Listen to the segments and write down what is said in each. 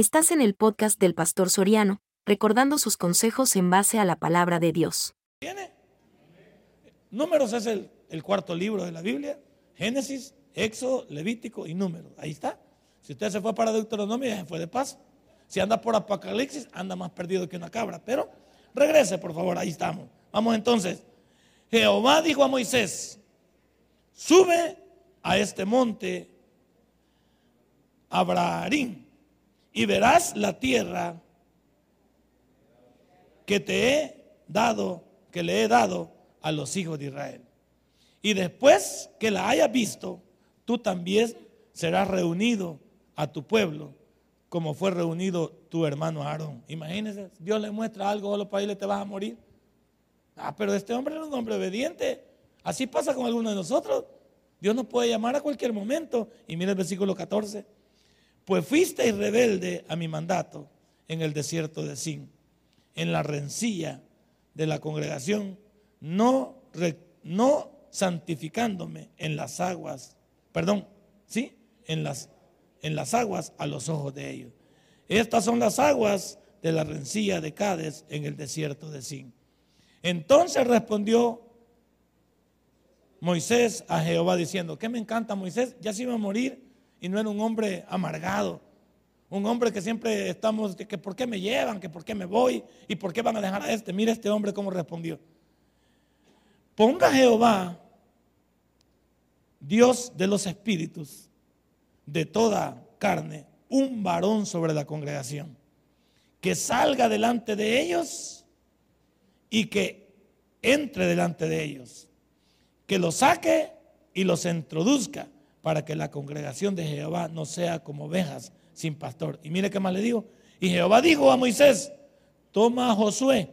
Estás en el podcast del Pastor Soriano, recordando sus consejos en base a la palabra de Dios. Números es el, cuarto libro de la Biblia. Génesis, Éxodo, Levítico y Números. Ahí está. Si usted se fue para Deuteronomio, se fue de paso. Si anda por Apocalipsis, anda más perdido que una cabra. Pero regrese, por favor, ahí estamos. Vamos entonces. Jehová dijo a Moisés, sube a este monte Abraharim y verás la tierra que te he dado, que le he dado a los hijos de Israel. Y después que la hayas visto, tú también serás reunido a tu pueblo, como fue reunido tu hermano Aarón. Imagínense, Dios le muestra algo a los países, te vas a morir. Ah, pero este hombre era un hombre obediente. Así pasa con algunos de nosotros. Dios nos puede llamar a cualquier momento. Y mira el versículo 14. Pues fuisteis rebelde a mi mandato en el desierto de Sin, en la rencilla de la congregación, no, no santificándome en las aguas, perdón, ¿sí? En las, en las aguas a los ojos de ellos. Estas son las aguas de la rencilla de Cades en el desierto de Sin. Entonces respondió Moisés a Jehová diciendo, ¿qué me encanta Moisés? Ya se iba a morir y no era un hombre amargado. Un hombre que siempre estamos, que, por qué me llevan, que por qué me voy y por qué van a dejar a este. Mira este hombre cómo respondió. Ponga Jehová, Dios de los espíritus, de toda carne, un varón sobre la congregación, que salga delante de ellos y que entre delante de ellos, que los saque y los introduzca para que la congregación de Jehová no sea como ovejas sin pastor. Y mire qué más le digo. Y Jehová dijo a Moisés, toma a Josué,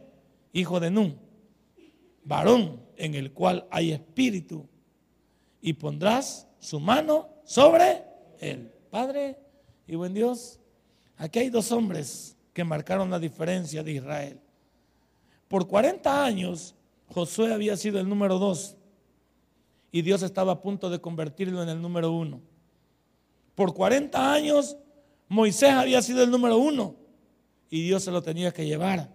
hijo de Nun, varón en el cual hay espíritu, y pondrás su mano sobre él. Padre y buen Dios, aquí hay dos hombres que marcaron la diferencia de Israel. Por 40 años, Josué había sido el número dos y Dios estaba a punto de convertirlo en el número uno. Por 40 años Moisés había sido el número uno y Dios se lo tenía que llevar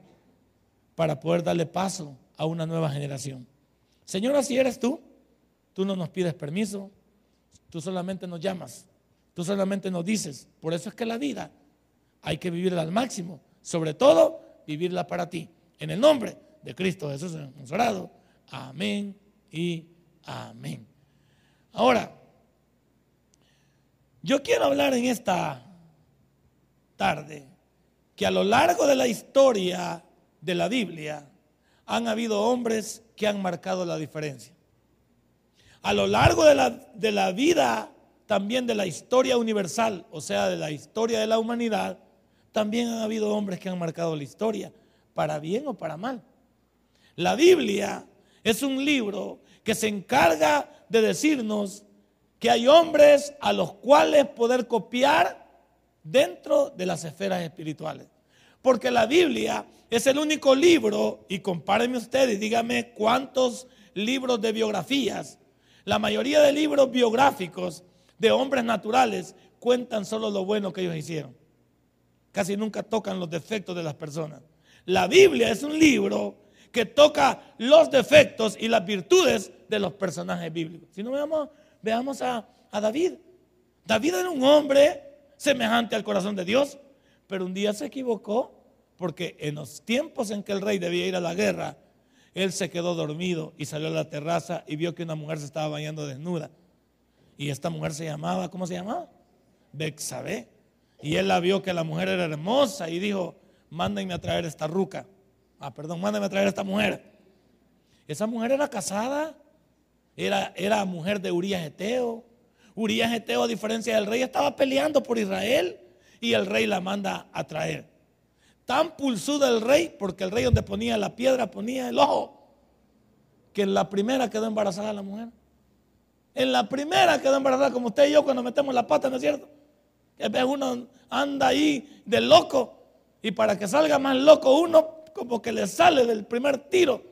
para poder darle paso a una nueva generación. Señora, si eres tú, tú no nos pides permiso, tú solamente nos llamas, tú solamente nos dices. Por eso es que la vida hay que vivirla al máximo, sobre todo vivirla para ti. En el nombre de Cristo Jesús. Amén y Amén. Ahora, yo quiero hablar en esta tarde que a lo largo de la historia de la Biblia han habido hombres que han marcado la diferencia. A lo largo de la, de la vida también de la historia universal, o sea, de la historia de la humanidad, también han habido hombres que han marcado la historia, para bien o para mal. La Biblia es un libro que se encarga de decirnos que hay hombres a los cuales poder copiar dentro de las esferas espirituales. Porque la Biblia es el único libro, y compáreme usted y dígame cuántos libros de biografías, la mayoría de libros biográficos de hombres naturales cuentan solo lo bueno que ellos hicieron. Casi nunca tocan los defectos de las personas. La Biblia es un libro que toca los defectos y las virtudes de los personajes bíblicos. Si no veamos, veamos a, a David. David era un hombre semejante al corazón de Dios, pero un día se equivocó porque en los tiempos en que el rey debía ir a la guerra, él se quedó dormido y salió a la terraza y vio que una mujer se estaba bañando desnuda. Y esta mujer se llamaba, ¿cómo se llamaba? Bexabé. Y él la vio que la mujer era hermosa y dijo, mándenme a traer esta ruca. Ah, perdón, mándame a traer a esta mujer. Esa mujer era casada, era, era mujer de Urias Eteo. Urias Eteo, a diferencia del rey, estaba peleando por Israel y el rey la manda a traer. Tan pulsuda el rey, porque el rey donde ponía la piedra ponía el ojo, que en la primera quedó embarazada la mujer. En la primera quedó embarazada, como usted y yo cuando metemos la pata, ¿no es cierto? Que uno anda ahí de loco y para que salga más loco uno, como que le sale del primer tiro.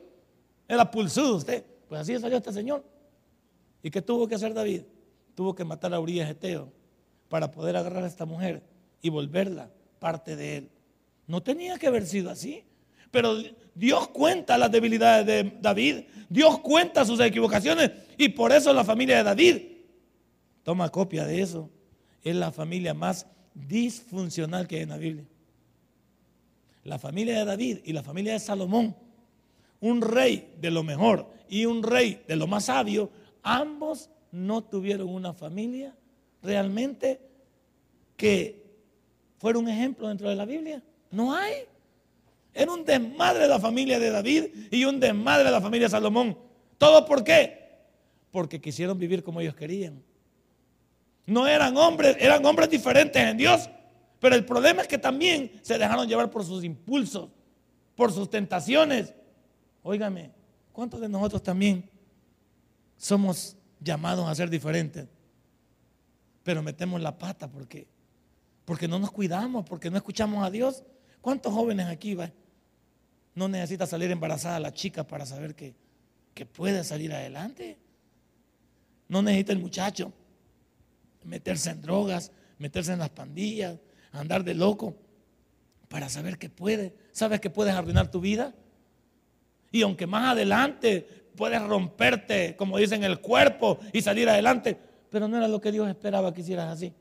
Era pulsudo usted. Pues así salió este señor. ¿Y qué tuvo que hacer David? Tuvo que matar a Urias Eteo para poder agarrar a esta mujer y volverla parte de él. No tenía que haber sido así. Pero Dios cuenta las debilidades de David. Dios cuenta sus equivocaciones. Y por eso la familia de David, toma copia de eso, es la familia más disfuncional que hay en la Biblia. La familia de David y la familia de Salomón, un rey de lo mejor y un rey de lo más sabio, ambos no tuvieron una familia realmente que fuera un ejemplo dentro de la Biblia. No hay. Era un desmadre de la familia de David y un desmadre de la familia de Salomón. ¿Todo por qué? Porque quisieron vivir como ellos querían. No eran hombres, eran hombres diferentes en Dios. Pero el problema es que también se dejaron llevar por sus impulsos, por sus tentaciones. Óigame, ¿cuántos de nosotros también somos llamados a ser diferentes? Pero metemos la pata porque, porque no nos cuidamos, porque no escuchamos a Dios. ¿Cuántos jóvenes aquí va? No necesita salir embarazada la chica para saber que, que puede salir adelante. No necesita el muchacho meterse en drogas, meterse en las pandillas, andar de loco para saber que puede. ¿Sabes que puedes arruinar tu vida? Y aunque más adelante puedes romperte, como dicen, el cuerpo y salir adelante, pero no era lo que Dios esperaba que hicieras así.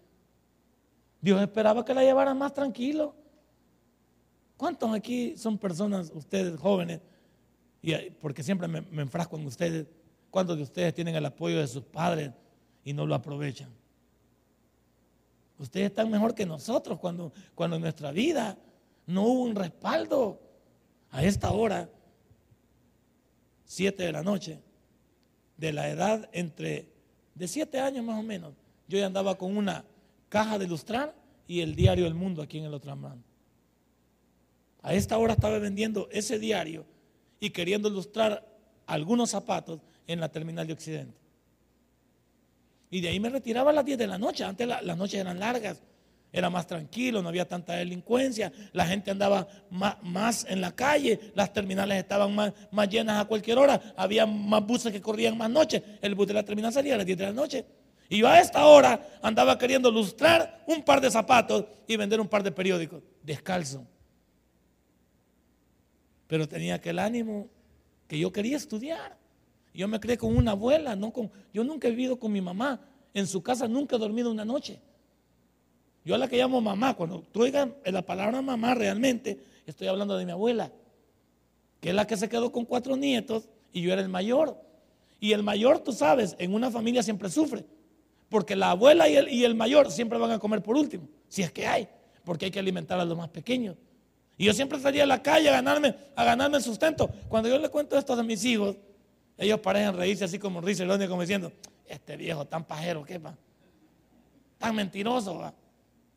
Dios esperaba que la llevaran más tranquilo. ¿Cuántos aquí son personas, ustedes jóvenes? Y, porque siempre me enfrasco en ustedes. ¿Cuántos de ustedes tienen el apoyo de sus padres y no lo aprovechan? Ustedes están mejor que nosotros cuando, cuando en nuestra vida no hubo un respaldo. A esta hora, 7 de la noche, de la edad entre, de 7 años más o menos, yo ya andaba con una caja de ilustrar y el diario El Mundo aquí en el otro mano. A esta hora estaba vendiendo ese diario y queriendo ilustrar algunos zapatos en la terminal de Occidente. Y de ahí me retiraba a las 10 de la noche. Antes las noches eran largas, era más tranquilo, no había tanta delincuencia, la gente andaba más, en la calle, las terminales estaban más, más, llenas a cualquier hora, había más buses que corrían más noches. El bus de la terminal salía a las 10 de la noche. Y yo a esta hora andaba queriendo lustrar un par de zapatos y vender un par de periódicos, descalzo. Pero tenía aquel ánimo que yo quería estudiar. Yo me crié con una abuela, no con, yo nunca he vivido con mi mamá. En su casa nunca he dormido una noche. Yo a la que llamo mamá, cuando tú la palabra mamá realmente, estoy hablando de mi abuela, que es la que se quedó con cuatro nietos y yo era el mayor. Y el mayor, tú sabes, en una familia siempre sufre, porque la abuela y el, y el mayor siempre van a comer por último, si es que hay, porque hay que alimentar a los más pequeños. Y yo siempre salía a la calle a ganarme, a el sustento. Cuando yo le cuento esto a mis hijos, ellos parecen reírse así como risa el como diciendo, este viejo tan pajero, ¿qué va? Tan mentiroso, ¿va?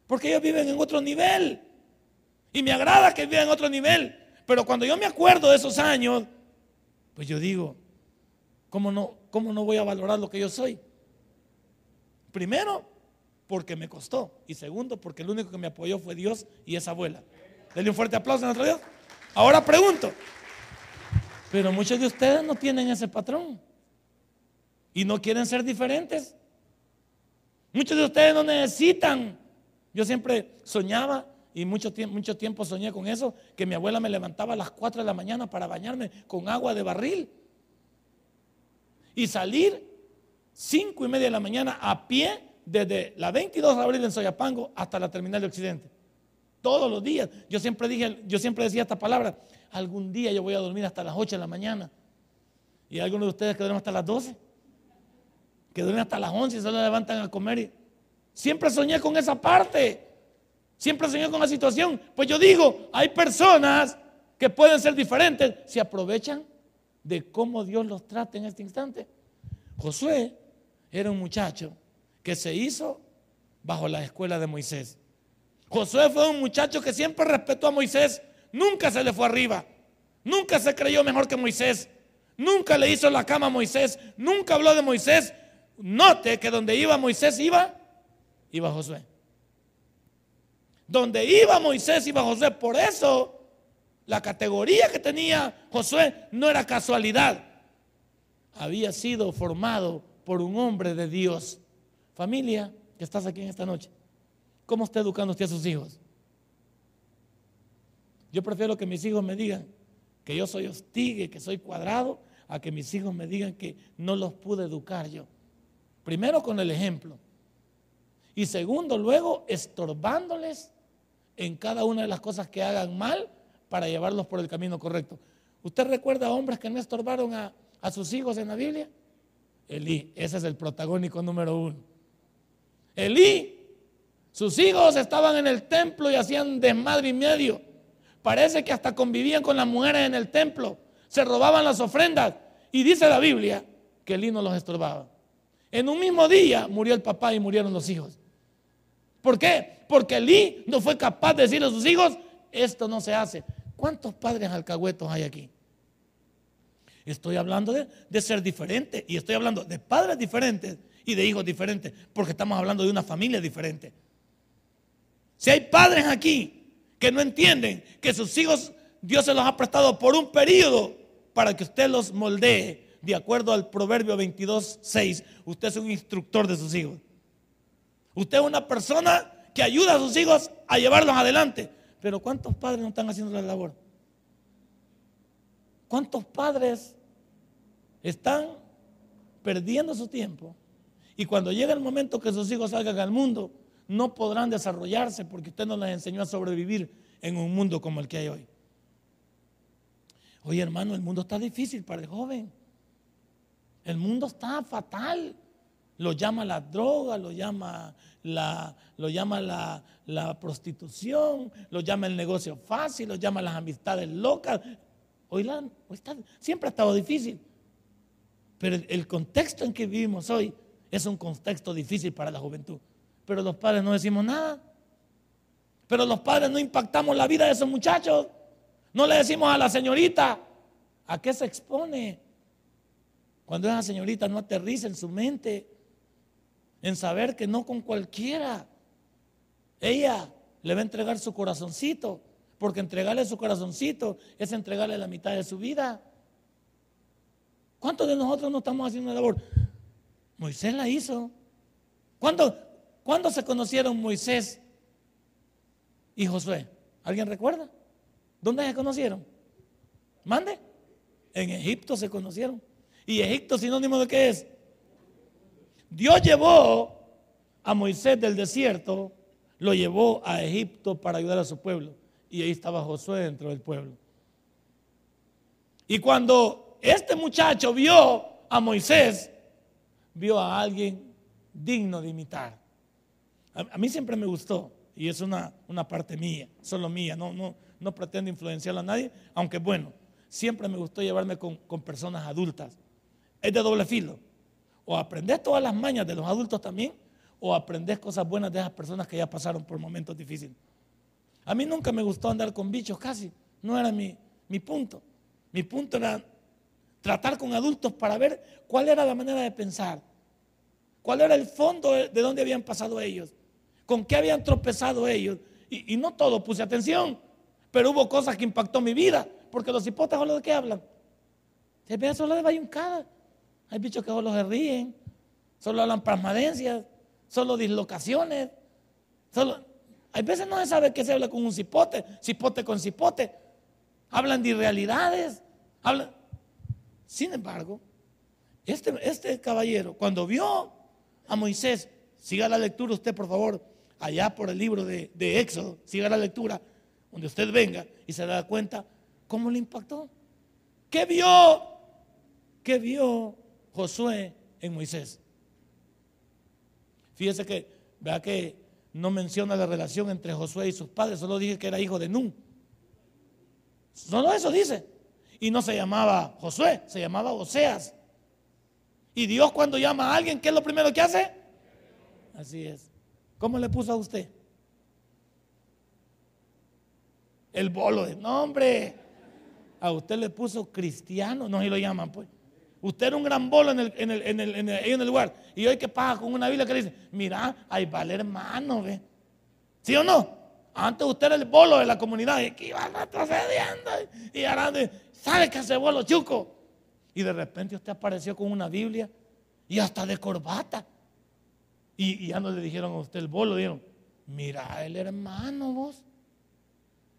Porque ellos viven en otro nivel. Y me agrada que vivan en otro nivel. Pero cuando yo me acuerdo de esos años, pues yo digo, ¿cómo no, cómo no voy a valorar lo que yo soy? Primero, porque me costó. Y segundo, porque el único que me apoyó fue Dios y esa abuela. Denle un fuerte aplauso a nuestro Dios. Ahora pregunto, pero muchos de ustedes no tienen ese patrón y no quieren ser diferentes. Muchos de ustedes no necesitan. Yo siempre soñaba y mucho tiempo, soñé con eso, que mi abuela me levantaba a las 4 de la mañana para bañarme con agua de barril y salir 5 y media de la mañana a pie desde la 22 de abril en Soyapango hasta la terminal de Occidente. Todos los días. Yo siempre dije, yo siempre decía esta palabra, algún día yo voy a dormir hasta las 8 de la mañana. Y algunos de ustedes que duermen hasta las 12, que duermen hasta las 11 y se levantan a comer. siempre soñé con esa parte. Siempre soñé con la situación. Pues yo digo, hay personas que pueden ser diferentes si aprovechan de cómo Dios los trata en este instante. Josué era un muchacho que se hizo bajo la escuela de Moisés. Josué fue un muchacho que siempre respetó a Moisés Nunca se le fue arriba. Nunca se creyó mejor que Moisés. Nunca le hizo la cama a Moisés. Nunca habló de Moisés. Note que donde iba Moisés iba, iba Josué. Donde iba Moisés iba Josué. Por eso la categoría que tenía Josué no era casualidad. Había sido formado por un hombre de Dios. Familia, que estás aquí en esta noche. ¿Cómo está educando usted a sus hijos? Yo prefiero que mis hijos me digan que yo soy hostigue, que soy cuadrado, a que mis hijos me digan que no los pude educar yo. Primero con el ejemplo. Y segundo, luego estorbándoles en cada una de las cosas que hagan mal para llevarlos por el camino correcto. ¿Usted recuerda a hombres que no estorbaron a, a sus hijos en la Biblia? Elí, ese es el protagónico número uno. Elí, sus hijos estaban en el templo y hacían desmadre y medio. Parece que hasta convivían con las mujeres en el templo, se robaban las ofrendas. Y dice la Biblia que Elí no los estorbaba. En un mismo día murió el papá y murieron los hijos. ¿Por qué? Porque Elí no fue capaz de decirle a sus hijos, esto no se hace. ¿Cuántos padres alcahuetos hay aquí? Estoy hablando de, de, ser diferente y estoy hablando de padres diferentes y de hijos diferentes, porque estamos hablando de una familia diferente. Si hay padres aquí que no entienden que sus hijos Dios se los ha prestado por un periodo para que usted los moldee de acuerdo al Proverbio 22, 6, usted es un instructor de sus hijos. Usted es una persona que ayuda a sus hijos a llevarlos adelante. Pero ¿cuántos padres no están haciendo la labor? ¿Cuántos padres están perdiendo su tiempo? Y cuando llega el momento que sus hijos salgan al mundo, no podrán desarrollarse porque usted no les enseñó a sobrevivir en un mundo como el que hay hoy. Oye, hermano, el mundo está difícil para el joven. El mundo está fatal. Lo llama la droga, lo llama la, lo llama la, la prostitución, lo llama el negocio fácil, lo llama las amistades locas. Hoy, la, está, siempre ha estado difícil. Pero el contexto en que vivimos hoy es un contexto difícil para la juventud. Pero los padres no decimos nada. Pero los padres no impactamos la vida de esos muchachos. No le decimos a la señorita a qué se expone. Cuando esa señorita no aterriza en su mente, en saber que no con cualquiera, ella le va a entregar su corazoncito, porque entregarle su corazoncito es entregarle la mitad de su vida. ¿Cuántos de nosotros no estamos haciendo la labor? Moisés la hizo. ¿Cuándo, ¿Cuándo se conocieron Moisés y Josué? ¿Alguien recuerda? ¿Dónde se conocieron? ¿Mande? En Egipto se conocieron. ¿Y Egipto sinónimo de qué es? Dios llevó a Moisés del desierto, lo llevó a Egipto para ayudar a su pueblo. Y ahí estaba Josué dentro del pueblo. Y cuando este muchacho vio a Moisés, vio a alguien digno de imitar. A, mí siempre me gustó, y es una, una parte mía, solo mía, no, no, no pretendo influenciar a nadie, aunque bueno, siempre me gustó llevarme con, con personas adultas. Es de doble filo. O aprendes todas las mañas de los adultos también, o aprendes cosas buenas de esas personas que ya pasaron por momentos difíciles. A mí nunca me gustó andar con bichos casi, no era mi, mi punto. Mi punto era tratar con adultos para ver cuál era la manera de pensar, cuál era el fondo de dónde habían pasado ellos, con qué habían tropezado ellos. Y, no todo puse atención, pero hubo cosas que impactó mi vida, porque los hipotes solo de qué hablan. Se ve solo de bayuncada. Hay bichos que solo se ríen, solo hablan plasmadencias, solo dislocaciones. Solo... Hay veces no se sabe qué se habla con un cipote, cipote con cipote. Hablan de irrealidades. Hablan... Sin embargo, este, este caballero, cuando vio a Moisés, siga la lectura usted, por favor, allá por el libro de, de Éxodo, siga la lectura, donde usted venga y se da cuenta cómo le impactó. ¿Qué vio? ¿Qué vio Josué en Moisés? Fíjese que, vea que no menciona la relación entre Josué y sus padres, solo dije que era hijo de Nun. Solo eso dice. Y no se llamaba Josué, se llamaba Oseas. Y Dios cuando llama a alguien, ¿qué es lo primero que hace? Así es. ¿Cómo le puso a usted? El bolo de nombre. A usted le puso cristiano, no, si lo llaman, pues. Usted era un gran bolo en el, en el, en el, en el, lugar. Y hoy que pasa con una Biblia que dice, mira, ahí va el hermano, ¿ve? ¿Sí o no? Antes usted era el bolo de la comunidad y que iba retrocediendo. Y ahora, ¿sabe qué hace bolo, chuco? Y de repente usted apareció con una Biblia y hasta de corbata. Y, ya no le dijeron a usted el bolo, dijeron, mira el hermano vos.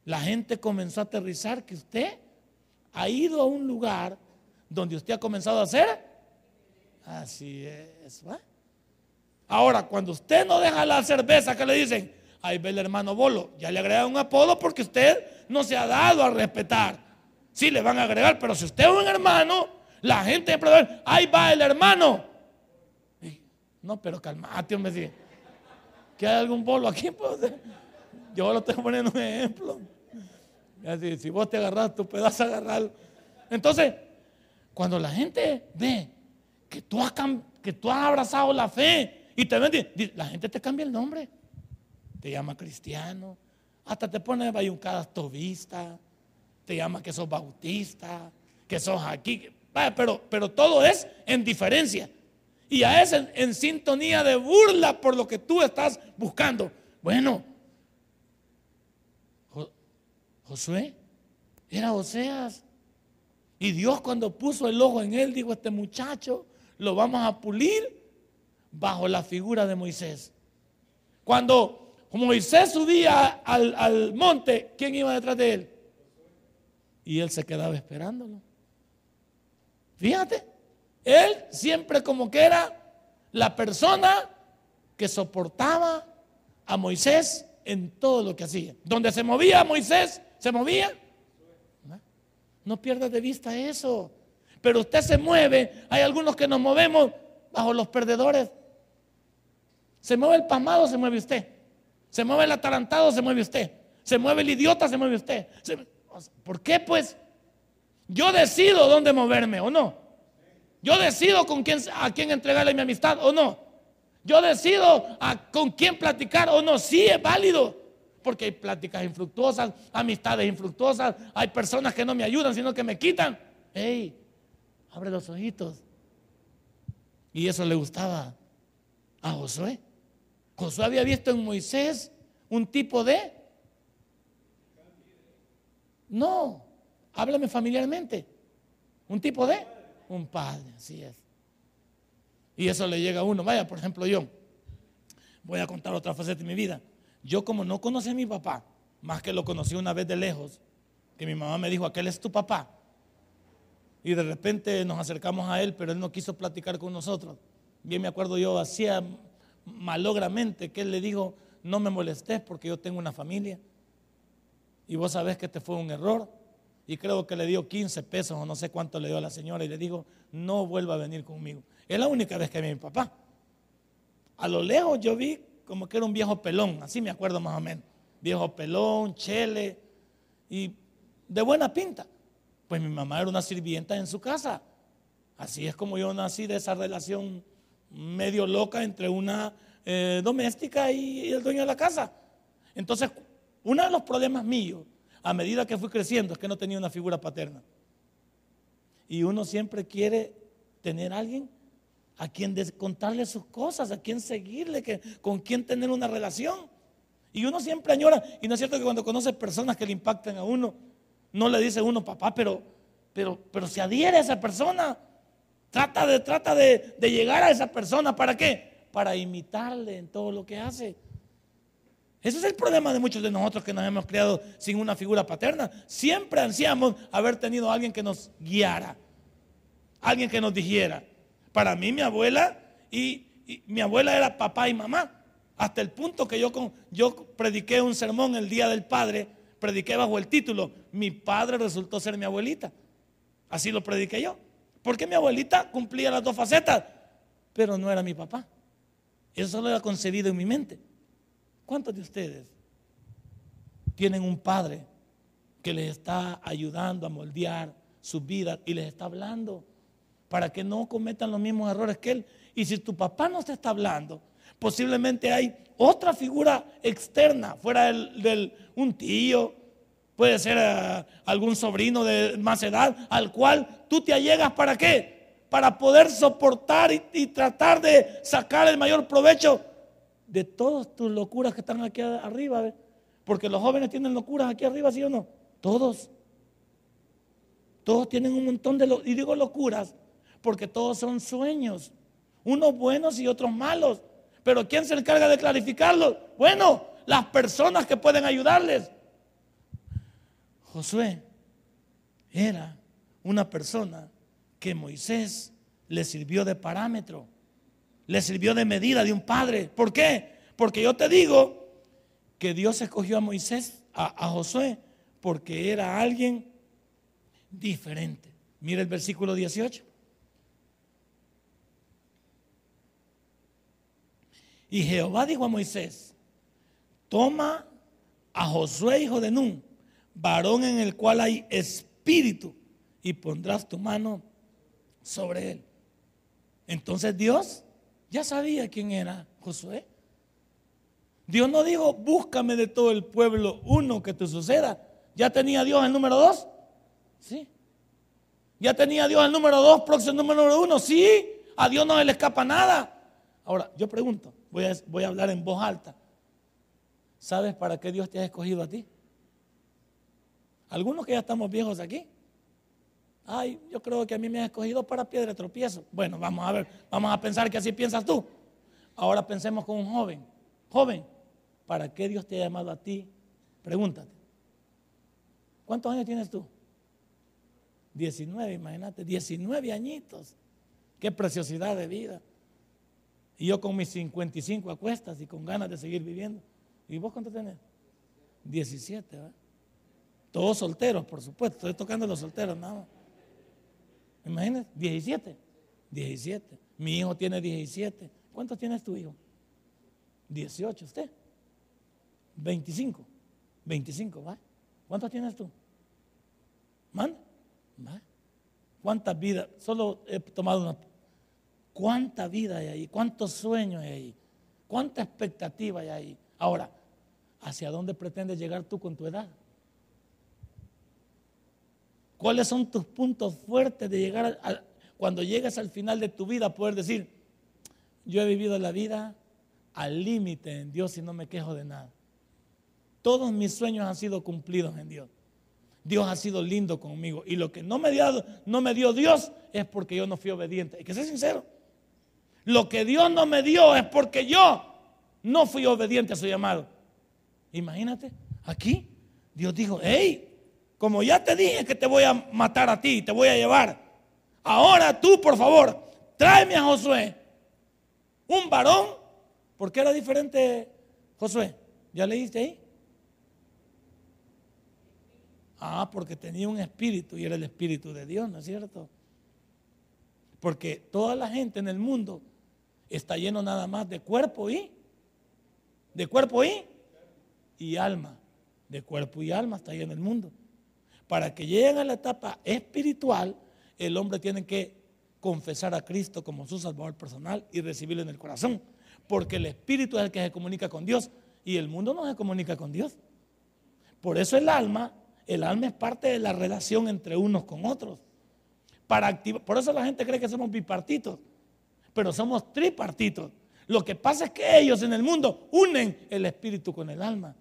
la gente comenzó a aterrizar que usted ha ido a un lugar donde usted ha comenzado a hacer. Así es. Ahora, cuando usted no deja la cerveza que le dicen, ahí ve el hermano Bolo, ya le agregan un apodo porque usted no se ha dado a respetar. Sí, le van a agregar, pero si usted es un hermano, la gente va a ahí va el hermano. No, pero calmate, hombre, ¿Que hay algún bolo aquí? Pues, yo lo estoy poniendo un ejemplo. si vos te agarras tu pedazo, agarrarlo. Entonces, cuando la gente ve que tú has, que tú has abrazado la fe y te ven, la gente te cambia el nombre. Te llama cristiano. Hasta te pone bayuncadas tobista. Te llama que sos bautista. Que sos aquí. Pero, pero todo es en diferencia. Y a ese en sintonía de burla por lo que tú estás buscando. Bueno, Josué era Oseas. Y Dios cuando puso el ojo en él, dijo, este muchacho lo vamos a pulir bajo la figura de Moisés. Cuando Moisés subía al, al monte, ¿quién iba detrás de él? Y él se quedaba esperándolo. Fíjate, él siempre como que era la persona que soportaba a Moisés en todo lo que hacía. Donde se movía Moisés, se movía. No pierdas de vista eso. Pero usted se mueve. Hay algunos que nos movemos bajo los perdedores. Se mueve el pasmado, se mueve usted. Se mueve el atarantado, se mueve usted. Se mueve el idiota, se mueve usted. ¿Por qué pues? Yo decido dónde moverme o no. Yo decido con quién, a quién entregarle mi amistad o no. Yo decido con quién platicar o no. Sí es válido. Porque hay pláticas infructuosas, amistades infructuosas. Hay personas que no me ayudan, sino que me quitan. ¡Ey! Abre los ojitos. Y eso le gustaba a Josué. Josué había visto en Moisés un tipo de... No, háblame familiarmente. Un tipo de un padre, así es. Y eso le llega a uno. Vaya, por ejemplo, yo voy a contar otra faceta de mi vida. Yo como no conocí a mi papá, más que lo conocí una vez de lejos, que mi mamá me dijo, aquel es tu papá. Y de repente nos acercamos a él, pero él no quiso platicar con nosotros. Bien me acuerdo yo, hacía malogramente que él le dijo, no me molestes porque yo tengo una familia. Y vos sabés que este fue un error y creo que le dio 15 pesos o no sé cuánto le dio a la señora y le dijo, no vuelva a venir conmigo. Es la única vez que vi a mi papá. A lo lejos yo vi como que era un viejo pelón, así me acuerdo más o menos. Viejo pelón, chele y de buena pinta. Pues mi mamá era una sirvienta en su casa. Así es como yo nací de esa relación medio loca entre una eh, doméstica y el dueño de la casa. Entonces, uno de los problemas míos a medida que fui creciendo es que no tenía una figura paterna. Y uno siempre quiere tener a alguien a quien contarle sus cosas, a quien seguirle, que, con quien tener una relación. Y uno siempre añora, y no es cierto que cuando conoce personas que le impactan a uno, no le dice uno, papá, pero, pero, pero se adhiere a esa persona. Trata de, trata de, de llegar a esa persona. ¿Para qué? Para imitarle en todo lo que hace. Ese es el problema de muchos de nosotros que nos hemos criado sin una figura paterna. Siempre ansiamos haber tenido a alguien que nos guiara, alguien que nos dijera. Para mí mi abuela y, mi abuela era papá y mamá. Hasta el punto que yo, yo prediqué un sermón el Día del Padre, prediqué bajo el título, mi padre resultó ser mi abuelita. Así lo prediqué yo. Porque mi abuelita cumplía las dos facetas, pero no era mi papá. Eso solo era concebido en mi mente. ¿Cuántos de ustedes tienen un padre que les está ayudando a moldear su vida y les está hablando para que no cometan los mismos errores que él? Y si tu papá no te está hablando, posiblemente hay otra figura externa, fuera del, un tío, puede ser eh, algún sobrino de más edad, al cual tú te allegas para qué? Para poder soportar y tratar de sacar el mayor provecho de todas tus locuras que están aquí arriba. Porque los jóvenes tienen locuras aquí arriba, ¿sí o no? Todos. Todos tienen un montón de, y digo locuras, porque todos son sueños. Unos buenos y otros malos. Pero ¿quién se encarga de clarificarlos? Bueno, las personas que pueden ayudarles. Josué era una persona que Moisés le sirvió de parámetro, le sirvió de medida de un padre. ¿Por qué? Porque yo te digo que Dios escogió a Moisés, a, Josué, porque era alguien diferente. Mira el versículo 18. Y Jehová dijo a Moisés, toma a Josué, hijo de Nun, varón en el cual hay espíritu, y pondrás tu mano sobre él. Entonces Dios ya sabía quién era Josué. Dios no dijo, búscame de todo el pueblo uno que te suceda. ¿Ya tenía Dios el número dos? Sí. ¿Ya tenía Dios el número dos, próximo número uno? Sí. A Dios no le escapa nada. Ahora, yo pregunto, voy a, voy a hablar en voz alta. ¿Sabes para qué Dios te ha escogido a ti? Algunos que ya estamos viejos aquí. Ay, yo creo que a mí me ha escogido para piedra de tropiezo. Bueno, vamos a ver, vamos a pensar que así piensas tú. Ahora pensemos con un joven. Joven, ¿para qué Dios te ha llamado a ti? Pregúntate. ¿Cuántos años tienes tú? 19, imagínate, 19 añitos. Qué preciosidad de vida. Y yo con mis 55 acuestas y con ganas de seguir viviendo. ¿Y vos cuánto tenés? 17, ¿verdad? Todos solteros, por supuesto. Estoy tocando a los solteros, nada más. Imagínate, 17. 17. Mi hijo tiene 17. ¿Cuántos tienes tu hijo? 18, ¿usted? 25. 25, ¿va? ¿Cuántos tienes tú? ¿Manda? ¿Va? ¿Cuántas vidas? Solo he tomado una. ¿Cuánta vida hay ahí? ¿Cuántos sueños hay ahí? ¿Cuánta expectativa hay ahí? Ahora, ¿hacia dónde pretendes llegar tú con tu edad? ¿Cuáles son tus puntos fuertes de llegar a, cuando llegas al final de tu vida poder decir, yo he vivido la vida al límite en Dios y no me quejo de nada? Todos mis sueños han sido cumplidos en Dios. Dios ha sido lindo conmigo. Y lo que no me dio, no me dio Dios es porque yo no fui obediente. Hay que ser sincero. Lo que Dios no me dio es porque yo no fui obediente a su llamado. Imagínate, aquí Dios dijo, hey, como ya te dije que te voy a matar a ti, te voy a llevar, ahora tú, por favor, tráeme a Josué, un varón, ¿por qué era diferente Josué? ¿Ya leíste ahí? Ah, porque tenía un espíritu y era el espíritu de Dios, ¿no es cierto? Porque toda la gente en el mundo está lleno nada más de cuerpo y de cuerpo y y alma, de cuerpo y alma está lleno el mundo. Para que lleguen a la etapa espiritual, el hombre tiene que confesar a Cristo como su Salvador personal y recibirlo en el corazón. Porque el Espíritu es el que se comunica con Dios y el mundo no se comunica con Dios. Por eso el alma, el alma es parte de la relación entre unos con otros. Para por eso la gente cree que somos bipartitos, pero somos tripartitos. Lo que pasa es que ellos en el mundo unen el espíritu con el alma.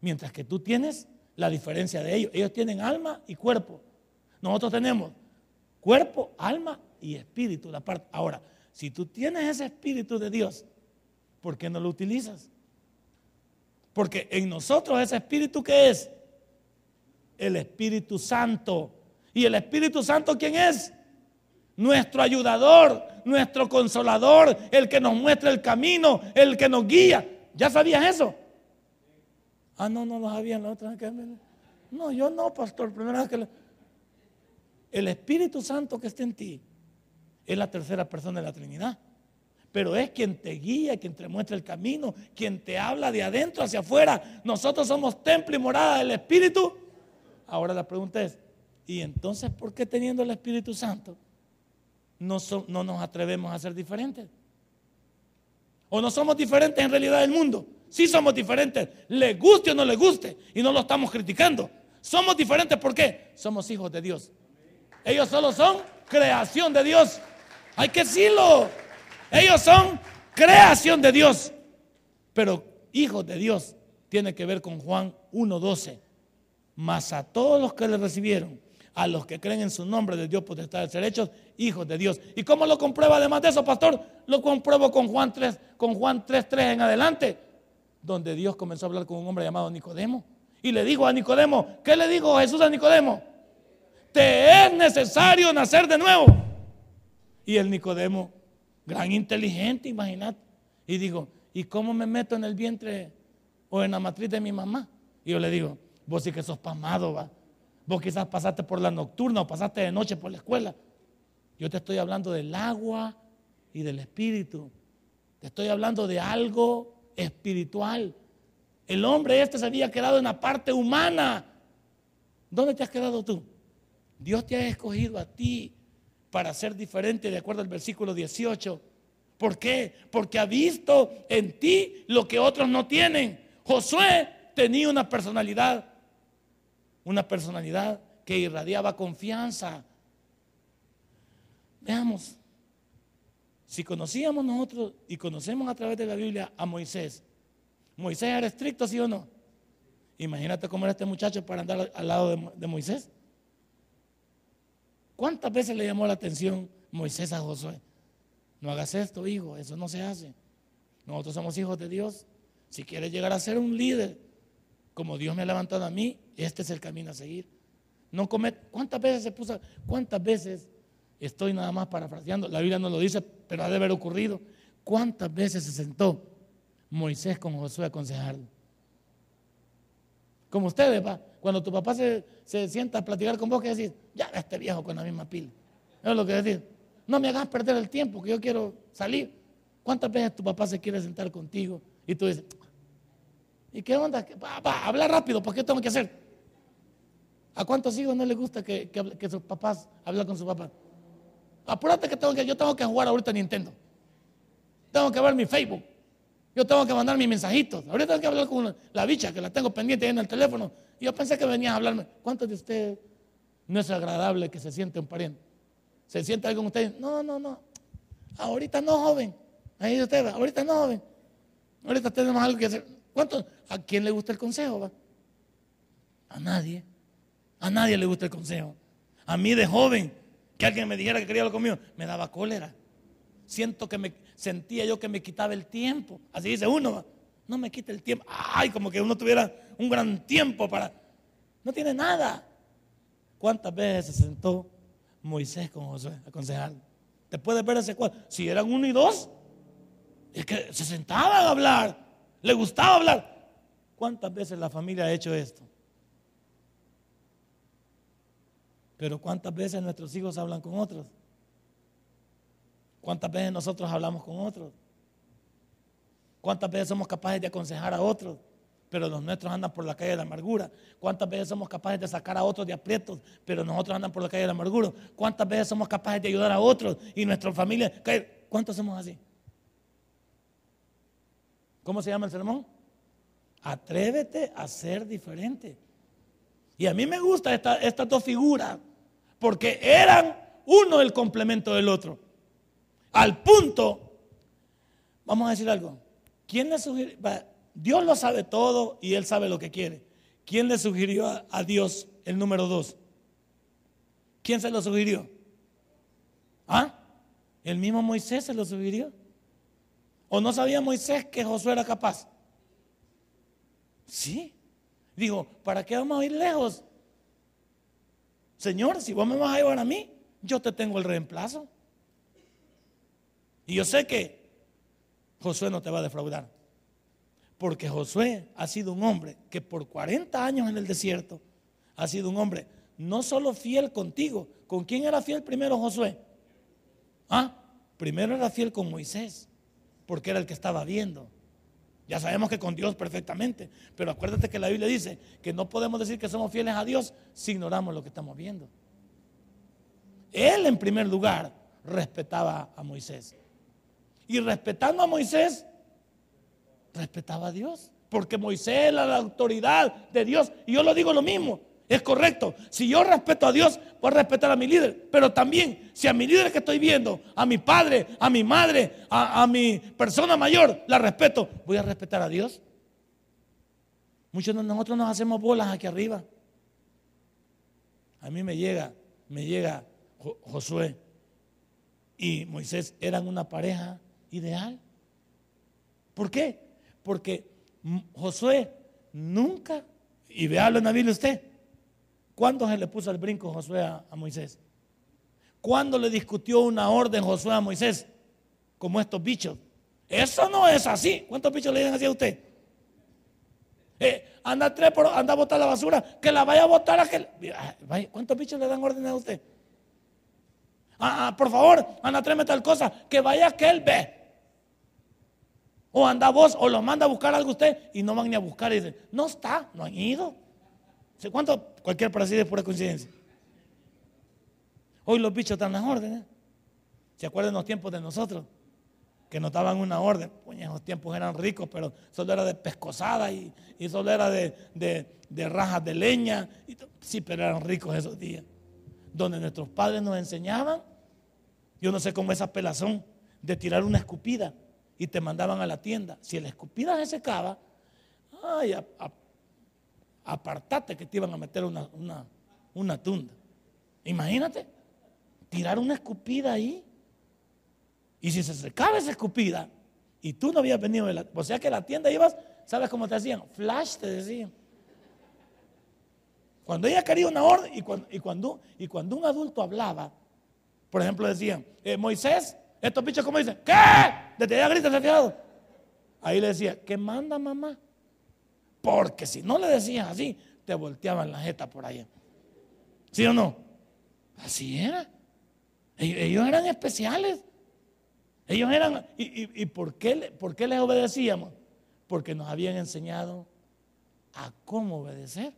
Mientras que tú tienes la diferencia de ellos. Ellos tienen alma y cuerpo. Nosotros tenemos cuerpo, alma y espíritu. La parte. Ahora, si tú tienes ese espíritu de Dios, ¿por qué no lo utilizas? Porque en nosotros ese espíritu que es el Espíritu Santo. ¿Y el Espíritu Santo quién es? Nuestro ayudador, nuestro consolador, el que nos muestra el camino, el que nos guía. ¿Ya sabías eso? Ah, no, no lo sabían la otra vez. No, yo no, pastor. Primera vez que El Espíritu Santo que está en ti es la tercera persona de la Trinidad. Pero es quien te guía, quien te muestra el camino, quien te habla de adentro hacia afuera. Nosotros somos templo y morada del Espíritu. Ahora la pregunta es, ¿y entonces por qué teniendo el Espíritu Santo no, no nos atrevemos a ser diferentes? ¿O no somos diferentes en realidad del mundo? Sí somos diferentes, le guste o no le guste, y no lo estamos criticando. Somos diferentes, ¿por qué? Somos hijos de Dios. Ellos solo son creación de Dios. Hay que decirlo. Ellos son creación de Dios. Pero hijos de Dios tiene que ver con Juan 1.12. Mas a todos los que le recibieron, a los que creen en su nombre de Dios potestad de ser hechos hijos de Dios. ¿Y cómo lo comprueba además de eso, pastor? Lo compruebo con Juan 3, con Juan 3.3 en adelante donde Dios comenzó a hablar con un hombre llamado Nicodemo Y le dijo a Nicodemo, ¿qué le dijo Jesús a Nicodemo? Te es necesario nacer de nuevo. Y el Nicodemo, gran inteligente, imagínate. Y digo, ¿y cómo me meto en el vientre o en la matriz de mi mamá? Y yo le digo, vos sí que sos pasmado, va. Vos quizás pasaste por la nocturna o pasaste de noche por la escuela. Yo te estoy hablando del agua y del espíritu. Te estoy hablando de algo espiritual. El hombre este se había quedado en la parte humana. ¿Dónde te has quedado tú? Dios te ha escogido a ti para ser diferente de acuerdo al versículo 18. ¿Por qué? Porque ha visto en ti lo que otros no tienen. Josué tenía una personalidad, una personalidad que irradiaba confianza. Veamos, si conocíamos nosotros y conocemos a través de la Biblia a Moisés, ¿Moisés era estricto, sí o no? Imagínate cómo era este muchacho para andar al lado de, Moisés. ¿Cuántas veces le llamó la atención Moisés a Josué? No hagas esto, hijo, eso no se hace. Nosotros somos hijos de Dios. Si quieres llegar a ser un líder, como Dios me ha levantado a mí, este es el camino a seguir. No comet ¿Cuántas veces se puso? ¿Cuántas veces estoy nada más parafraseando? La Biblia no lo dice, pero ha de haber ocurrido. ¿Cuántas veces se sentó Moisés con Josué a aconsejarlo? Como ustedes, va. Cuando tu papá se, sienta a platicar con vos, que decís, ya este viejo con la misma pila. Es lo que decir. No me hagas perder el tiempo, que yo quiero salir. ¿Cuántas veces tu papá se quiere sentar contigo y tú dices, ¿y qué onda? Va, habla rápido, ¿por qué tengo que hacer? ¿A cuántos hijos no les gusta que, sus papás hablen con su papá? Apúrate que, tengo que yo tengo que jugar ahorita Nintendo. Tengo que ver mi Facebook. Yo tengo que mandar mis mensajitos. Ahorita tengo que hablar con la bicha que la tengo pendiente en el teléfono. Yo pensé que venía a hablarme. ¿Cuántos de ustedes no es agradable que se siente un pariente? ¿Se siente algo con ustedes? No, no, no. Ahorita no, joven. Ahí usted, ahorita no, joven. Ahorita tenemos algo que hacer. ¿Cuántos? ¿A quién le gusta el consejo? A nadie. A nadie le gusta el consejo. A mí de joven, que alguien me dijera que quería hablar conmigo, me daba cólera. Siento que me sentía yo que me quitaba el tiempo. Así dice uno, no me quita el tiempo. Ay, como que uno tuviera un gran tiempo para... No tiene nada. ¿Cuántas veces se sentó Moisés con Josué aconsejar? ¿Te puedes ver ese cuadro? Si eran uno y dos, es que se sentaban a hablar, le gustaba hablar. ¿Cuántas veces la familia ha hecho esto? Pero ¿cuántas veces nuestros hijos hablan con otros? ¿Cuántas veces nosotros hablamos con otros? ¿Cuántas veces somos capaces de aconsejar a otros? Pero los nuestros andan por la calle de la amargura. ¿Cuántas veces somos capaces de sacar a otros de aprietos? Pero nosotros andan por la calle de la amargura. ¿Cuántas veces somos capaces de ayudar a otros y nuestra familia? ¿Cuántos somos así? ¿Cómo se llama el sermón? Atrévete a ser diferente. Y a mí me gusta estas dos figuras porque eran uno el complemento del otro. Al punto, vamos a decir algo, ¿quién le sugirió? Dios lo sabe todo y Él sabe lo que quiere. ¿Quién le sugirió a, Dios el número dos? ¿Quién se lo sugirió? ¿Ah? ¿El mismo Moisés se lo sugirió? ¿O no sabía Moisés que Josué era capaz? Sí. Digo, ¿para qué vamos a ir lejos? Señor, si vos me vas a llevar a mí, yo te tengo el reemplazo. Y yo sé que Josué no te va a defraudar. Porque Josué ha sido un hombre que por 40 años en el desierto ha sido un hombre no solo fiel contigo. ¿Con quién era fiel primero Josué? Ah, primero era fiel con Moisés, porque era el que estaba viendo. Ya sabemos que con Dios perfectamente, pero acuérdate que la Biblia dice que no podemos decir que somos fieles a Dios si ignoramos lo que estamos viendo. Él en primer lugar respetaba a Moisés. Y respetando a Moisés, respetaba a Dios. Porque Moisés era la autoridad de Dios. Y yo lo digo lo mismo. Es correcto. Si yo respeto a Dios, voy a respetar a mi líder. Pero también, si a mi líder que estoy viendo, a mi padre, a mi madre, a, mi persona mayor, la respeto, voy a respetar a Dios. Muchos de nosotros nos hacemos bolas aquí arriba. A mí me llega, me llega Josué y Moisés eran una pareja ideal. ¿Por qué? Porque Josué nunca Y véalo en la Biblia usted. ¿Cuándo se le puso el brinco Josué a, Moisés? ¿Cuándo le discutió una orden Josué a Moisés? Como estos bichos. Eso no es así. ¿Cuántos bichos le dicen así a usted? Eh, anda, tres por, anda a botar la basura, que la vaya a botar a que. ¿Cuántos bichos le dan órdenes a usted? Ah, ah, por favor, anda, tráeme tal cosa, que vaya que él ve. O anda vos, o lo manda a buscar algo usted y no van ni a buscar y dicen, no está, no han ido. ¿Cuánto? Cualquier parecido es pura coincidencia. Hoy los bichos están las órdenes. ¿Se acuerdan los tiempos de nosotros? Que nos daban una orden. Pues esos tiempos eran ricos, pero solo era de pescosada y, solo era de, de, rajas de leña. sí, pero eran ricos esos días. Donde nuestros padres nos enseñaban, yo no sé cómo esa pelazón de tirar una escupida y te mandaban a la tienda. Si la escupida se secaba, ay, apartate que te iban a meter una, una, una tunda. Imagínate, tirar una escupida ahí. Y si se secaba esa escupida y tú no habías venido, de la, o sea que la tienda ibas, ¿sabes cómo te decían? Flash te decían. Cuando ella quería una orden y cuando, y cuando, un adulto hablaba, por ejemplo decían, eh, Moisés, estos bichos como dicen, ¿qué? Desde allá grita fiado. Ahí le decía, ¿qué manda mamá? Porque si no le decías así, te volteaban la jeta por allá. ¿Sí o no? Así era. Ellos eran especiales. Ellos eran. ¿Y, por, qué, por qué les obedecíamos? Porque nos habían enseñado a cómo obedecer.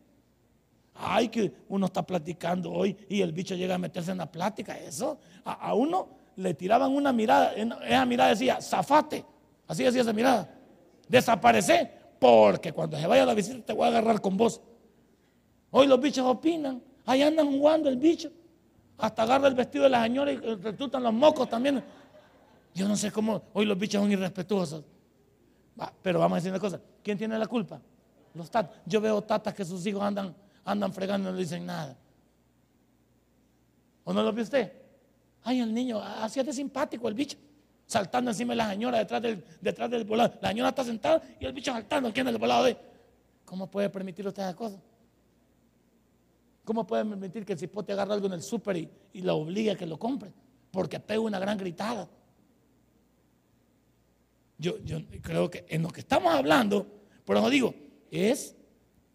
Ay, que uno está platicando hoy y el bicho llega a meterse en la plática. Eso, a, uno le tiraban una mirada. Esa mirada decía, zafate. Así decía esa mirada. Desaparece porque cuando se vaya a la visita te voy a agarrar con vos. Hoy los bichos opinan, ahí andan jugando el bicho. Hasta agarra el vestido de la señora y resultan los mocos también. Yo no sé cómo, hoy los bichos son irrespetuosos. pero vamos a decir una cosa, ¿quién tiene la culpa? Los tatas. Yo veo tatas que sus hijos andan, andan fregando y no le dicen nada. ¿O no lo ve usted? Ay, el niño, así es de simpático el bicho saltando encima de la señora detrás del, detrás del volado. La señora está sentada y el bicho saltando aquí en el volado de. ¿Cómo puede permitir usted esa cosa? ¿Cómo puede permitir que el cipote agarre algo en el súper y, y la obligue a que lo compre? Porque pega una gran gritada. Yo, yo creo que en lo que estamos hablando, por eso digo, es,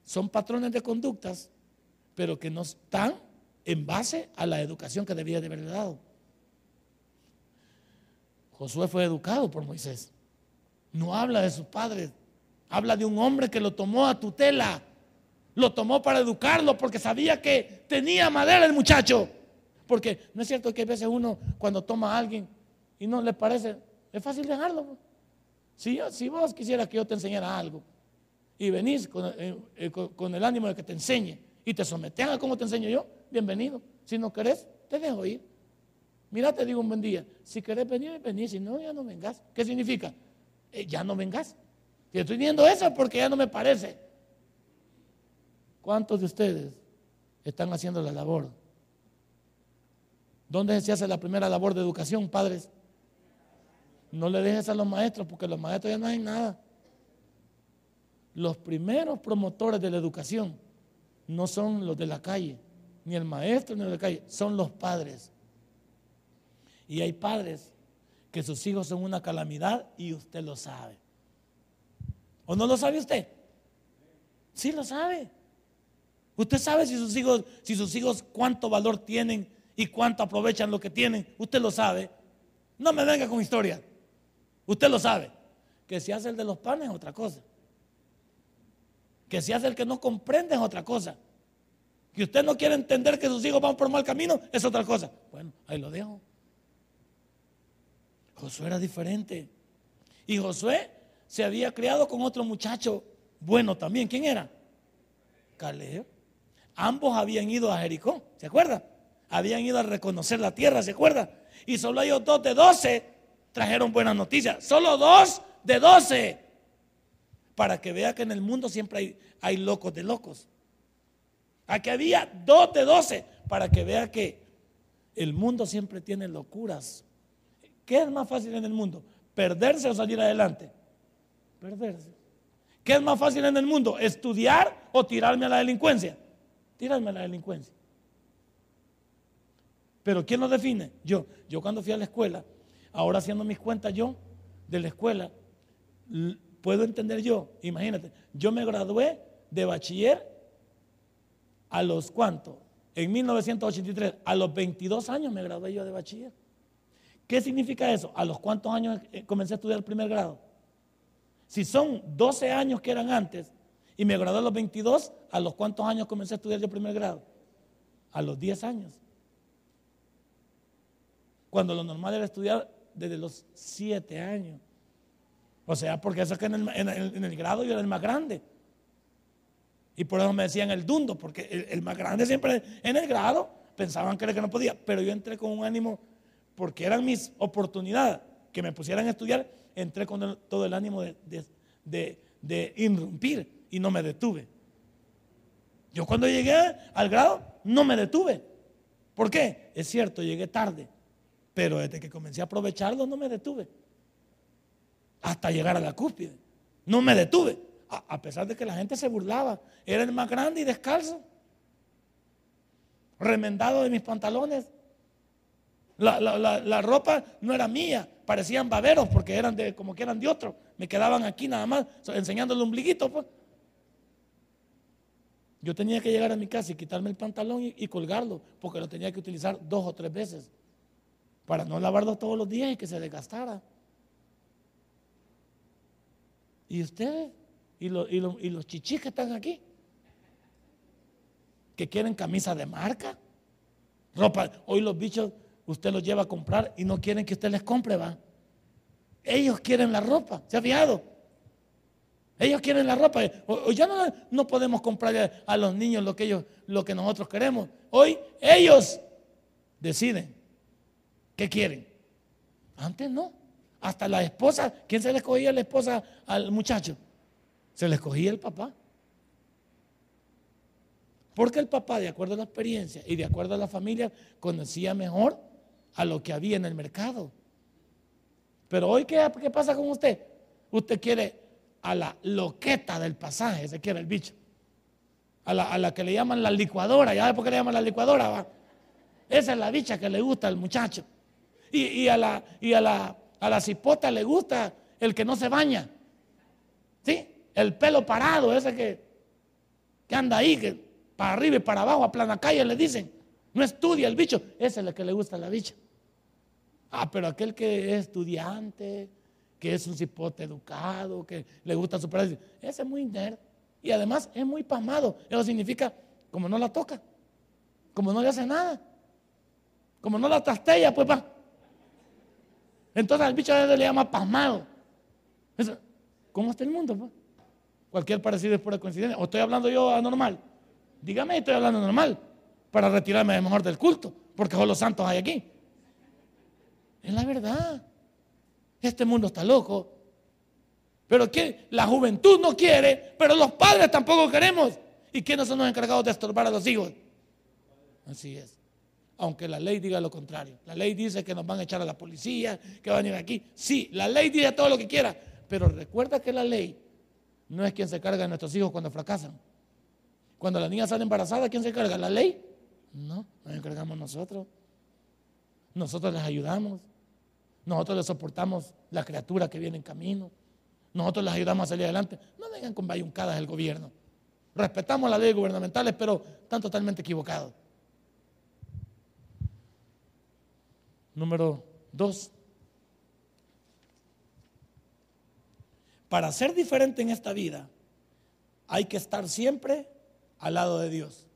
son patrones de conductas, pero que no están en base a la educación que debía de haber dado. Josué fue educado por Moisés. No habla de sus padres. Habla de un hombre que lo tomó a tutela. Lo tomó para educarlo porque sabía que tenía madera el muchacho. Porque no es cierto que a veces uno cuando toma a alguien y no le parece, es fácil dejarlo. Si, si vos quisieras que yo te enseñara algo y venís eh, eh, con, el ánimo de que te enseñe y te sometes a como te enseño yo, bienvenido. Si no querés, te dejo ir. Mira, te digo un buen día. Si querés venir, venir. Si no, ya no vengas. ¿Qué significa? Eh, ya no vengas. Y estoy viendo eso porque ya no me parece. ¿Cuántos de ustedes están haciendo la labor? ¿Dónde se hace la primera labor de educación, padres? No le dejes a los maestros porque los maestros ya no hacen nada. Los primeros promotores de la educación no son los de la calle, ni el maestro ni los de la calle, son los padres. Y hay padres que sus hijos son una calamidad y usted lo sabe. ¿O no lo sabe usted? Sí lo sabe. Usted sabe si sus hijos, si sus hijos cuánto valor tienen y cuánto aprovechan lo que tienen. Usted lo sabe. No me venga con historia. Usted lo sabe. Que si hace el de los panes es otra cosa. Que si hace el que no comprende es otra cosa. Que usted no quiere entender que sus hijos van por mal camino es otra cosa. Bueno, ahí lo dejo. Josué era diferente. Y Josué se había criado con otro muchacho bueno también. ¿Quién era? Caleb. Ambos habían ido a Jericó, ¿se acuerda? Habían ido a reconocer la tierra, ¿se acuerda? Y solo ellos dos de doce trajeron buenas noticias. Solo dos de doce. Para que vea que en el mundo siempre hay, hay locos de locos. Aquí había dos de doce. Para que vea que el mundo siempre tiene locuras ¿Qué es más fácil en el mundo? ¿Perderse o salir adelante? Perderse. ¿Qué es más fácil en el mundo? ¿Estudiar o tirarme a la delincuencia. Tirarme a la delincuencia. Pero ¿quién lo define? Yo. Yo cuando fui a la escuela, ahora haciendo mis cuentas yo de la escuela, puedo entender yo, imagínate, yo me gradué de bachiller a los cuantos, en 1983, a los 22 años me gradué yo de bachiller. ¿Qué significa eso? ¿A los cuántos años eh, comencé a estudiar el primer grado? Si son 12 años que eran antes y me gradué a los 22, ¿a los cuántos años comencé a estudiar yo el primer grado? A los 10 años. Cuando lo normal era estudiar desde los 7 años. O sea, porque eso es que en el, grado yo era el más grande. Y por eso me decían el dundo, porque el, el, más grande siempre en el grado pensaban que era que no podía. Pero yo entré con un ánimo porque eran mis oportunidades que me pusieran a estudiar, entré con todo el ánimo de, irrumpir y no me detuve. Yo cuando llegué al grado no me detuve. ¿Por qué? Es cierto, llegué tarde, pero desde que comencé a aprovecharlo no me detuve. Hasta llegar a la cúspide. No me detuve. A, pesar de que la gente se burlaba. Era el más grande y descalzo. Remendado de mis pantalones. La, ropa no era mía, parecían baberos porque eran de, como que eran de otro. Me quedaban aquí nada más enseñando el ombliguito. Pues. Yo tenía que llegar a mi casa y quitarme el pantalón y, colgarlo porque lo tenía que utilizar dos o tres veces para no lavarlo todos los días y que se desgastara. ¿Y ustedes? ¿Y, y los chichis que están aquí? ¿Que quieren camisa de marca? Ropa. Hoy los bichos usted los lleva a comprar y no quieren que usted les compre, va. Ellos quieren la ropa, ¿se ha fijado? Ellos quieren la ropa. O, ya no, no, podemos comprar a los niños lo que ellos, lo que nosotros queremos. Hoy ellos deciden qué quieren. Antes no. Hasta la esposa, ¿quién se le escogía la esposa al muchacho? Se le escogía el papá. Porque el papá, de acuerdo a la experiencia y de acuerdo a la familia, conocía mejor a lo que había en el mercado. Pero hoy, ¿qué, qué pasa con usted? Usted quiere a la loqueta del pasaje, se quiere el bicho. A la, a la que le llaman la licuadora, ¿ya por qué le llaman la licuadora? Va? Esa es la bicha que le gusta al muchacho. Y, y, a, la, y a, la, a la cipota le gusta el que no se baña. ¿Sí? El pelo parado, ese que, que anda ahí, que para arriba y para abajo, a plana calle le dicen. No estudia el bicho, ese es el que le gusta la bicha. Ah, pero aquel que es estudiante, que es un cipote educado, que le gusta superar, ese es muy nerd. Y además es muy pasmado. Eso significa, como no la toca, como no le hace nada, como no la trastella, pues va. Entonces al bicho a veces le llama pasmado. ¿Cómo está el mundo? Pues? Cualquier parecido es pura coincidencia. ¿O estoy hablando yo anormal? Dígame, estoy hablando normal para retirarme mejor del culto, porque solo santos hay aquí. Es la verdad. Este mundo está loco. Pero que la juventud no quiere, pero los padres tampoco queremos. ¿Y quiénes son los encargados de estorbar a los hijos? Así es. Aunque la ley diga lo contrario. La ley dice que nos van a echar a la policía, que van a ir aquí. Sí, la ley dice todo lo que quiera. Pero recuerda que la ley no es quien se carga de nuestros hijos cuando fracasan. Cuando la niña sale embarazada, ¿quién se carga? ¿La ley? No, nos encargamos nosotros. Nosotros les ayudamos. Nosotros les soportamos la criatura que viene en camino. Nosotros les ayudamos a salir adelante. No vengan con bayuncadas el gobierno. Respetamos las leyes gubernamentales, pero están totalmente equivocados. Número dos. Para ser diferente en esta vida, hay que estar siempre al lado de Dios.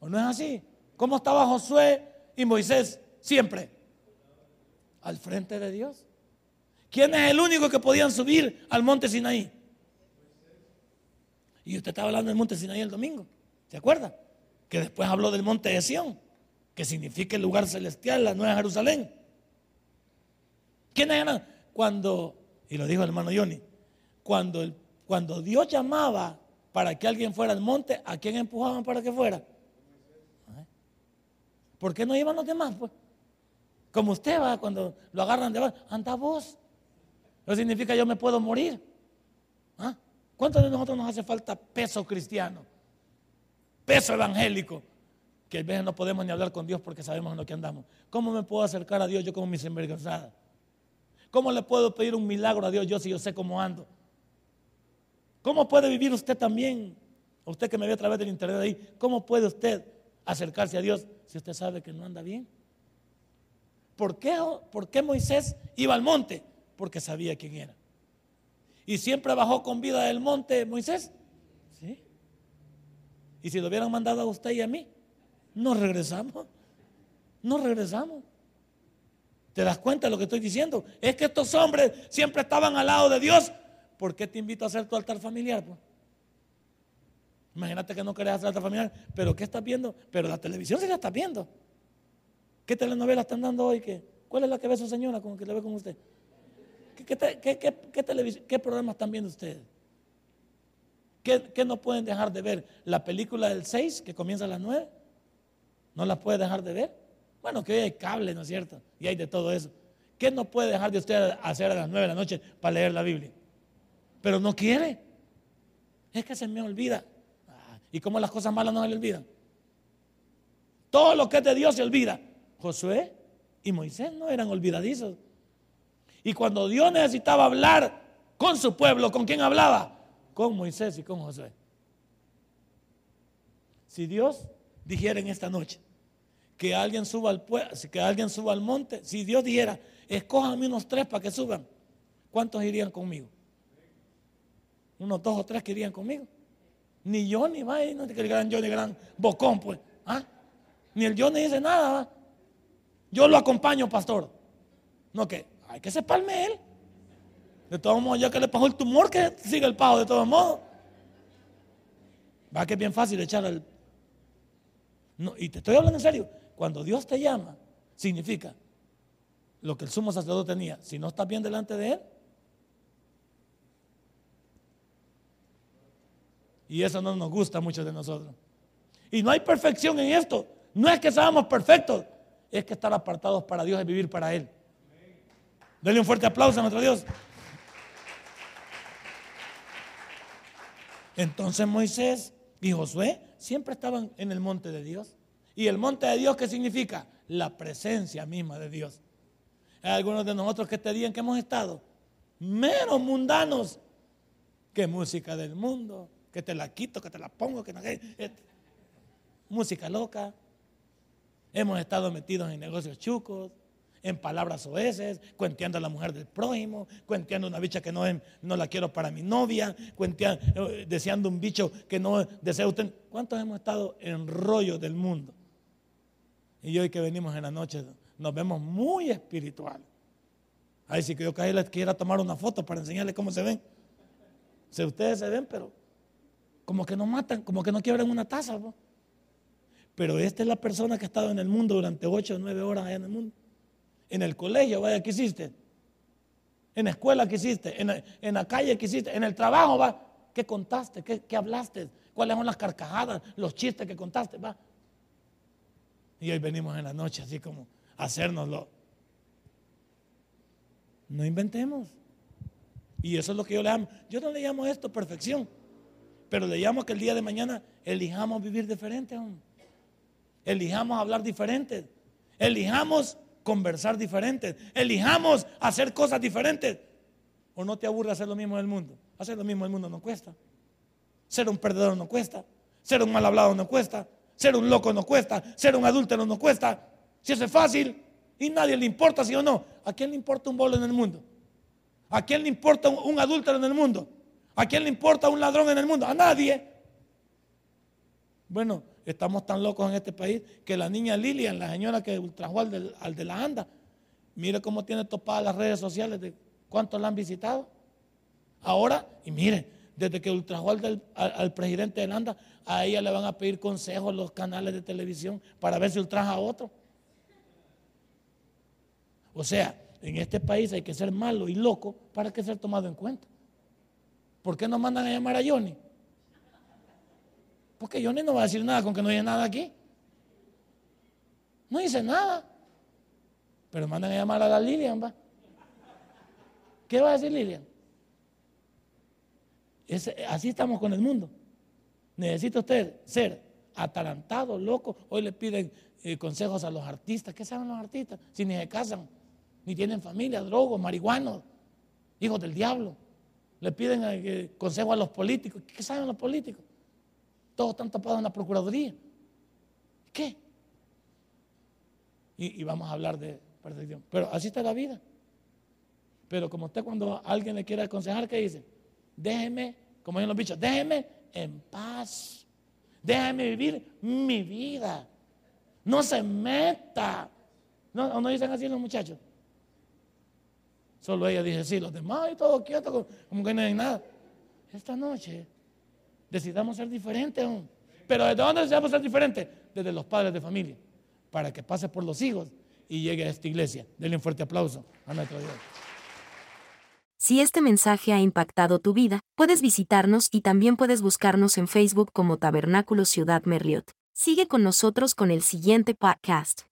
¿O no es así? ¿Cómo estaba Josué y Moisés siempre? Al frente de Dios. ¿Quién es el único que podían subir al monte Sinaí? Y usted estaba hablando del monte Sinaí el domingo, ¿se acuerda? Que después habló del monte de Sión, que significa el lugar celestial, la nueva Jerusalén. ¿Quiénes eran? Cuando, y lo dijo el hermano Johnny, cuando, cuando Dios llamaba para que alguien fuera al monte, ¿a quién empujaban para que fuera? ¿Por qué no iban los demás? Pues? Como usted va, cuando lo agarran de anda vos. Eso significa yo me puedo morir. ¿Ah? ¿Cuántos de nosotros nos hace falta peso cristiano? peso evangélico, que a veces no podemos ni hablar con Dios porque sabemos en lo que andamos. ¿Cómo me puedo acercar a Dios yo como mis envergonzadas? ¿Cómo le puedo pedir un milagro a Dios yo si yo sé cómo ando? ¿Cómo puede vivir usted también? Usted que me ve a través del internet ahí, ¿cómo puede usted acercarse a Dios si usted sabe que no anda bien? ¿Por qué, ¿Por qué Moisés iba al monte? Porque sabía quién era. ¿Y siempre bajó con vida del monte Moisés? Sí. ¿Y si lo hubieran mandado a usted y a mí? No regresamos. No regresamos. ¿Te das cuenta de lo que estoy diciendo? Es que estos hombres siempre estaban al lado de Dios. ¿Por qué te invito a hacer tu altar familiar? Pues? Imagínate que no querés hacer altar familiar, pero ¿qué estás viendo? Pero la televisión sí la estás viendo. ¿Qué telenovela están dando hoy? ¿Qué? ¿Cuál es la que ve su señora con que le ve con usted? ¿Qué, qué, qué programa están viendo ustedes? ¿Qué, no pueden dejar de ver? ¿La película del 6 que comienza a las 9? ¿No la puede dejar de ver? Bueno, que hoy hay cable, ¿no es cierto? Y hay de todo eso. ¿Qué no puede dejar de usted hacer a las 9 de la noche para leer la Biblia? Pero no quiere. Es que se me olvida. Ah, ¿Y cómo las cosas malas no se le olvidan? Todo lo que es de Dios se olvida. Josué y Moisés no eran olvidadizos. Y cuando Dios necesitaba hablar con su pueblo, ¿con quién hablaba? Con Moisés y con Josué. Si Dios dijera en esta noche que alguien suba al que alguien suba al monte, si Dios dijera, escójanme unos tres para que suban, ¿cuántos irían conmigo? Unos dos o tres que irían conmigo. Ni yo ni va, no el gran ni gran bocón, pues. ¿ah? Ni el ni dice nada. Yo lo acompaño, pastor. No que hay que separme él. De todos modos, ya que le pasó el tumor, que sigue el pago de todos modos. Va que es bien fácil echar al. No, y te estoy hablando en serio. Cuando Dios te llama, significa lo que el sumo sacerdote tenía. Si no estás bien delante de él, y eso no nos gusta a muchos de nosotros. Y no hay perfección en esto. No es que seamos perfectos, es que estar apartados para Dios es vivir para Él. Denle un fuerte aplauso a nuestro Dios. Entonces Moisés y Josué siempre estaban en el monte de Dios. ¿Y el monte de Dios qué significa? La presencia misma de Dios. Hay algunos de nosotros que este día en que hemos estado menos mundanos que música del mundo, que te la quito, que te la pongo, que no, música loca. Hemos estado metidos en negocios chucos, en palabras oeces, cuenteando a la mujer del prójimo, cuenteando una bicha que no, no la quiero para mi novia, eh, deseando un bicho que no desea usted. ¿Cuántos hemos estado en rollo del mundo? Y hoy que venimos en la noche nos vemos muy espiritual. Ay, si que yo caí les quiera tomar una foto para enseñarles cómo se ven. Si ustedes se ven, pero como que no matan, como que no quiebran una taza. Pero esta es la persona que ha estado en el mundo durante ocho o nueve horas allá en el mundo. En el colegio, vaya, ¿qué hiciste? En la escuela, ¿qué hiciste? En la, en la calle, ¿qué hiciste? En el trabajo, va. ¿Qué contaste? ¿Qué, hablaste? ¿Cuáles son las carcajadas, los chistes que contaste? Va. Y hoy venimos en la noche así como a hacérnoslo. No inventemos. Y eso es lo que yo le llamo. Yo no le llamo esto perfección, pero le llamo que el día de mañana elijamos vivir diferente. Elijamos hablar diferente. Elijamos conversar diferentes, elijamos hacer cosas diferentes. ¿O no te aburre hacer lo mismo en el mundo? Hacer lo mismo en el mundo no cuesta. Ser un perdedor no cuesta. Ser un mal hablado no cuesta. Ser un loco no cuesta. Ser un adúltero no cuesta. Si eso es fácil y nadie le importa, sí o no. ¿A quién le importa un bolo en el mundo? ¿A quién le importa un adúltero en el mundo? ¿A quién le importa un ladrón en el mundo? A nadie. Bueno, Estamos tan locos en este país que la niña Lilian, la señora que ultrajó al de, la ANDA, mire cómo tiene topadas las redes sociales de cuántos la han visitado. Ahora, y mire, desde que ultrajó al, al, presidente de ANDA, a ella le van a pedir consejos los canales de televisión para ver si ultraja a otro. O sea, en este país hay que ser malo y loco para que ser tomado en cuenta. ¿Por qué no mandan a llamar a Johnny? Porque Johnny no va a decir nada con que no dice nada aquí. No dice nada. Pero mandan a llamar a la Lilian, va. ¿Qué va a decir Lilian? así estamos con el mundo. Necesita usted ser atarantados, locos. Hoy le piden eh, consejos a los artistas. ¿Qué saben los artistas? Si ni se casan, ni tienen familia, drogos, marihuanos, hijos del diablo. Le piden eh, consejos a los políticos. ¿Qué saben los políticos? Todos están tapados en la Procuraduría. ¿Qué? Y, vamos a hablar de perfección. Pero así está la vida. Pero como usted cuando alguien le quiere aconsejar, ¿qué dice? Déjeme, como dicen los bichos, déjeme en paz. Déjeme vivir mi vida. No se meta. ¿No, no dicen así los muchachos? Solo ella dice sí, los demás y todo quieto, como que no hay nada. Esta noche decidamos ser diferentes aún. Pero ¿desde dónde deseamos ser diferentes? Desde los padres de familia. Para que pase por los hijos y llegue a esta iglesia. Denle un fuerte aplauso a nuestro Dios. Si este mensaje ha impactado tu vida, puedes visitarnos y también puedes buscarnos en Facebook como Tabernáculo Ciudad Merliot. Sigue con nosotros con el siguiente podcast.